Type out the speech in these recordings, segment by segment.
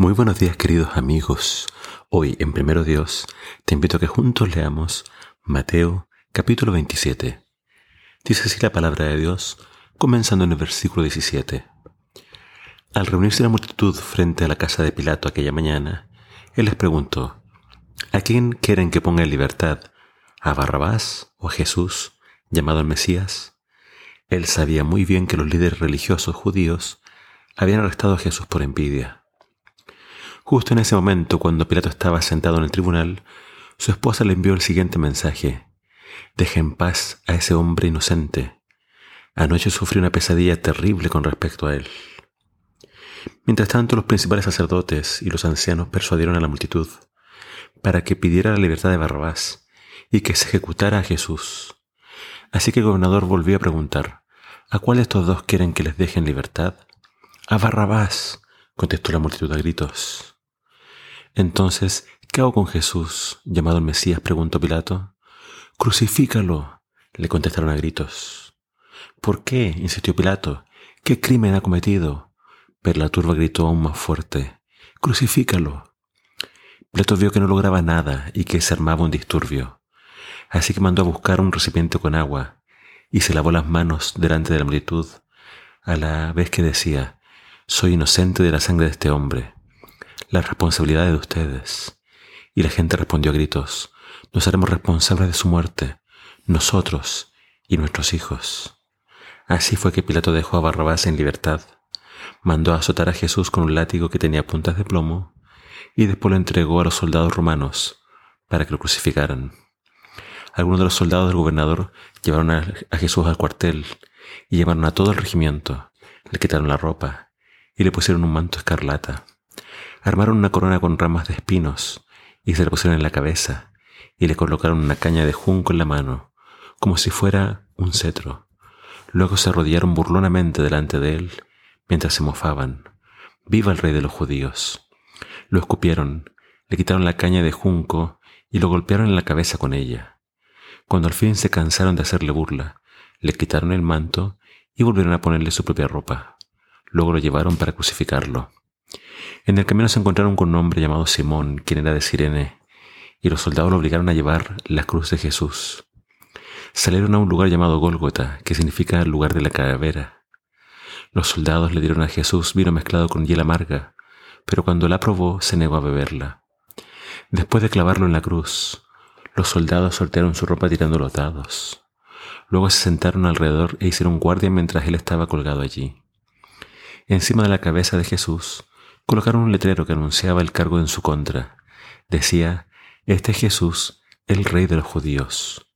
Muy buenos días queridos amigos. Hoy en Primero Dios te invito a que juntos leamos Mateo capítulo 27. Dice así la palabra de Dios, comenzando en el versículo 17. Al reunirse la multitud frente a la casa de Pilato aquella mañana, él les preguntó, ¿A quién quieren que ponga en libertad? ¿A Barrabás o a Jesús, llamado el Mesías? Él sabía muy bien que los líderes religiosos judíos habían arrestado a Jesús por envidia Justo en ese momento, cuando Pilato estaba sentado en el tribunal, su esposa le envió el siguiente mensaje. Deje en paz a ese hombre inocente. Anoche sufrí una pesadilla terrible con respecto a él. Mientras tanto, los principales sacerdotes y los ancianos persuadieron a la multitud para que pidiera la libertad de Barrabás y que se ejecutara a Jesús. Así que el gobernador volvió a preguntar, ¿a cuál de estos dos quieren que les dejen libertad? A Barrabás, contestó la multitud a gritos. Entonces, ¿qué hago con Jesús, llamado el Mesías? preguntó Pilato. Crucifícalo, le contestaron a gritos. ¿Por qué? insistió Pilato. ¿Qué crimen ha cometido? Pero la turba gritó aún más fuerte. Crucifícalo. Pilato vio que no lograba nada y que se armaba un disturbio. Así que mandó a buscar un recipiente con agua y se lavó las manos delante de la multitud, a la vez que decía, Soy inocente de la sangre de este hombre la responsabilidad de ustedes. Y la gente respondió a gritos, nos haremos responsables de su muerte, nosotros y nuestros hijos. Así fue que Pilato dejó a Barrabás en libertad, mandó a azotar a Jesús con un látigo que tenía puntas de plomo, y después lo entregó a los soldados romanos para que lo crucificaran. Algunos de los soldados del gobernador llevaron a, Jesús al cuartel y llevaron a todo el regimiento, le quitaron la ropa y le pusieron un manto escarlata Armaron una corona con ramas de espinos y se la pusieron en la cabeza y le colocaron una caña de junco en la mano, como si fuera un cetro. Luego se arrodillaron burlonamente delante de él mientras se mofaban. ¡Viva el rey de los judíos! Lo escupieron, le quitaron la caña de junco y lo golpearon en la cabeza con ella. Cuando al fin se cansaron de hacerle burla, le quitaron el manto y volvieron a ponerle su propia ropa. Luego lo llevaron para crucificarlo. En el camino se encontraron con un hombre llamado Simón, quien era de Sirene, y los soldados lo obligaron a llevar la cruz de Jesús. Salieron a un lugar llamado Gólgota, que significa lugar de la calavera. Los soldados le dieron a Jesús vino mezclado con hiel amarga, pero cuando la probó se negó a beberla. Después de clavarlo en la cruz, los soldados soltaron su ropa tirando los dados. Luego se sentaron alrededor e hicieron guardia mientras él estaba colgado allí. Encima de la cabeza de Jesús colocaron un letrero que anunciaba el cargo en su contra. Decía, Este es Jesús, el rey de los judíos.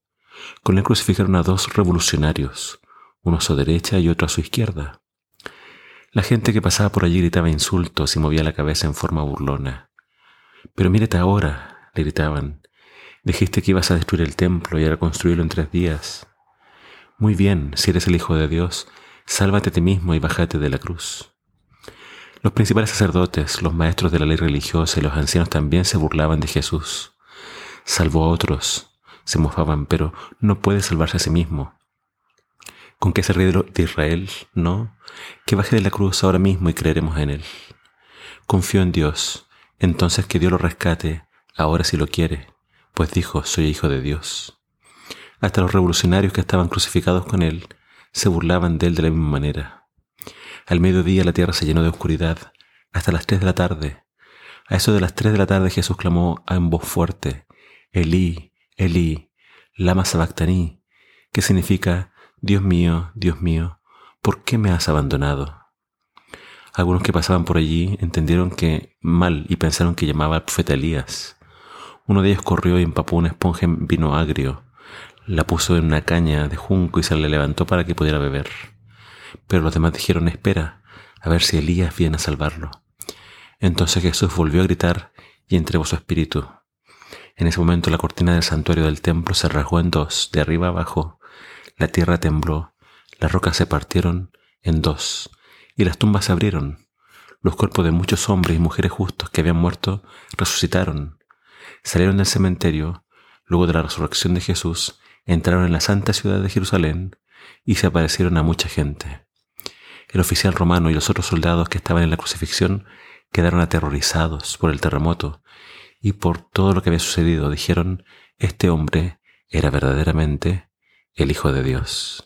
Con él crucificaron a dos revolucionarios, uno a su derecha y otro a su izquierda. La gente que pasaba por allí gritaba insultos y movía la cabeza en forma burlona. Pero mírate ahora, le gritaban. Dijiste que ibas a destruir el templo y a reconstruirlo en tres días. Muy bien, si eres el Hijo de Dios, sálvate a ti mismo y bájate de la cruz. Los principales sacerdotes, los maestros de la ley religiosa y los ancianos también se burlaban de Jesús. Salvó a otros, se mofaban, pero no puede salvarse a sí mismo. ¿Con qué el rey de Israel? No, que baje de la cruz ahora mismo y creeremos en él. Confío en Dios, entonces que Dios lo rescate, ahora si lo quiere, pues dijo, soy hijo de Dios. Hasta los revolucionarios que estaban crucificados con él se burlaban de él de la misma manera. Al mediodía la tierra se llenó de oscuridad, hasta las tres de la tarde. A eso de las tres de la tarde Jesús clamó en voz fuerte, Elí, Elí, lama sabactaní, que significa, Dios mío, Dios mío, ¿por qué me has abandonado? Algunos que pasaban por allí entendieron que mal y pensaron que llamaba al profeta Elías. Uno de ellos corrió y empapó una esponja en vino agrio, la puso en una caña de junco y se le levantó para que pudiera beber. Pero los demás dijeron, espera, a ver si Elías viene a salvarlo. Entonces Jesús volvió a gritar y entregó su espíritu. En ese momento la cortina del santuario del templo se rasgó en dos, de arriba abajo. La tierra tembló, las rocas se partieron en dos, y las tumbas se abrieron. Los cuerpos de muchos hombres y mujeres justos que habían muerto resucitaron. Salieron del cementerio, luego de la resurrección de Jesús, entraron en la santa ciudad de Jerusalén y se aparecieron a mucha gente. El oficial romano y los otros soldados que estaban en la crucifixión quedaron aterrorizados por el terremoto y por todo lo que había sucedido. Dijeron, este hombre era verdaderamente el Hijo de Dios.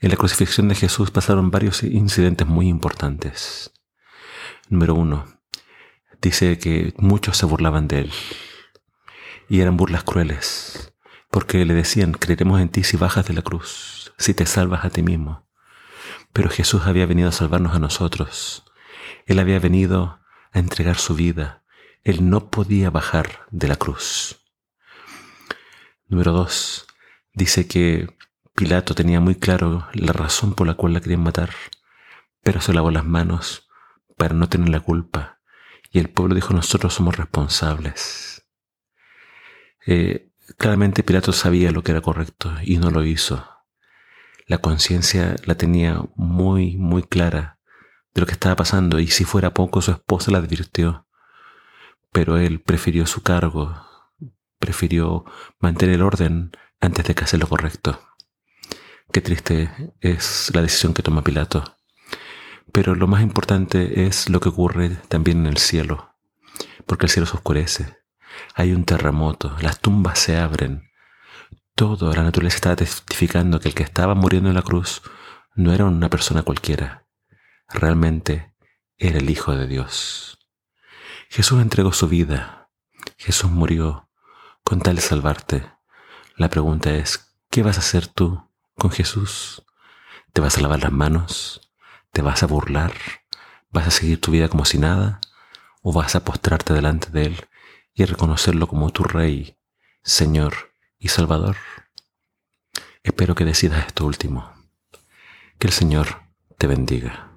En la crucifixión de Jesús pasaron varios incidentes muy importantes. Número uno, dice que muchos se burlaban de él y eran burlas crueles, porque le decían, creeremos en ti si bajas de la cruz, si te salvas a ti mismo. Pero Jesús había venido a salvarnos a nosotros. Él había venido a entregar su vida. Él no podía bajar de la cruz. Número dos, dice que Pilato tenía muy claro la razón por la cual la querían matar, pero se lavó las manos para no tener la culpa. Y el pueblo dijo, nosotros somos responsables. Eh, claramente Pilato sabía lo que era correcto y no lo hizo. La conciencia la tenía muy, muy clara de lo que estaba pasando y si fuera poco su esposa la advirtió. Pero él prefirió su cargo, prefirió mantener el orden antes de que hacer lo correcto. Qué triste es la decisión que toma Pilato. Pero lo más importante es lo que ocurre también en el cielo, porque el cielo se oscurece, hay un terremoto, las tumbas se abren, todo, la naturaleza estaba testificando que el que estaba muriendo en la cruz no era una persona cualquiera, realmente era el Hijo de Dios. Jesús entregó su vida, Jesús murió con tal de salvarte. La pregunta es, ¿qué vas a hacer tú con Jesús? ¿Te vas a lavar las manos? ¿Te vas a burlar? ¿Vas a seguir tu vida como si nada? ¿O vas a postrarte delante de Él y reconocerlo como tu Rey, Señor y Salvador? Espero que decidas esto último. Que el Señor te bendiga.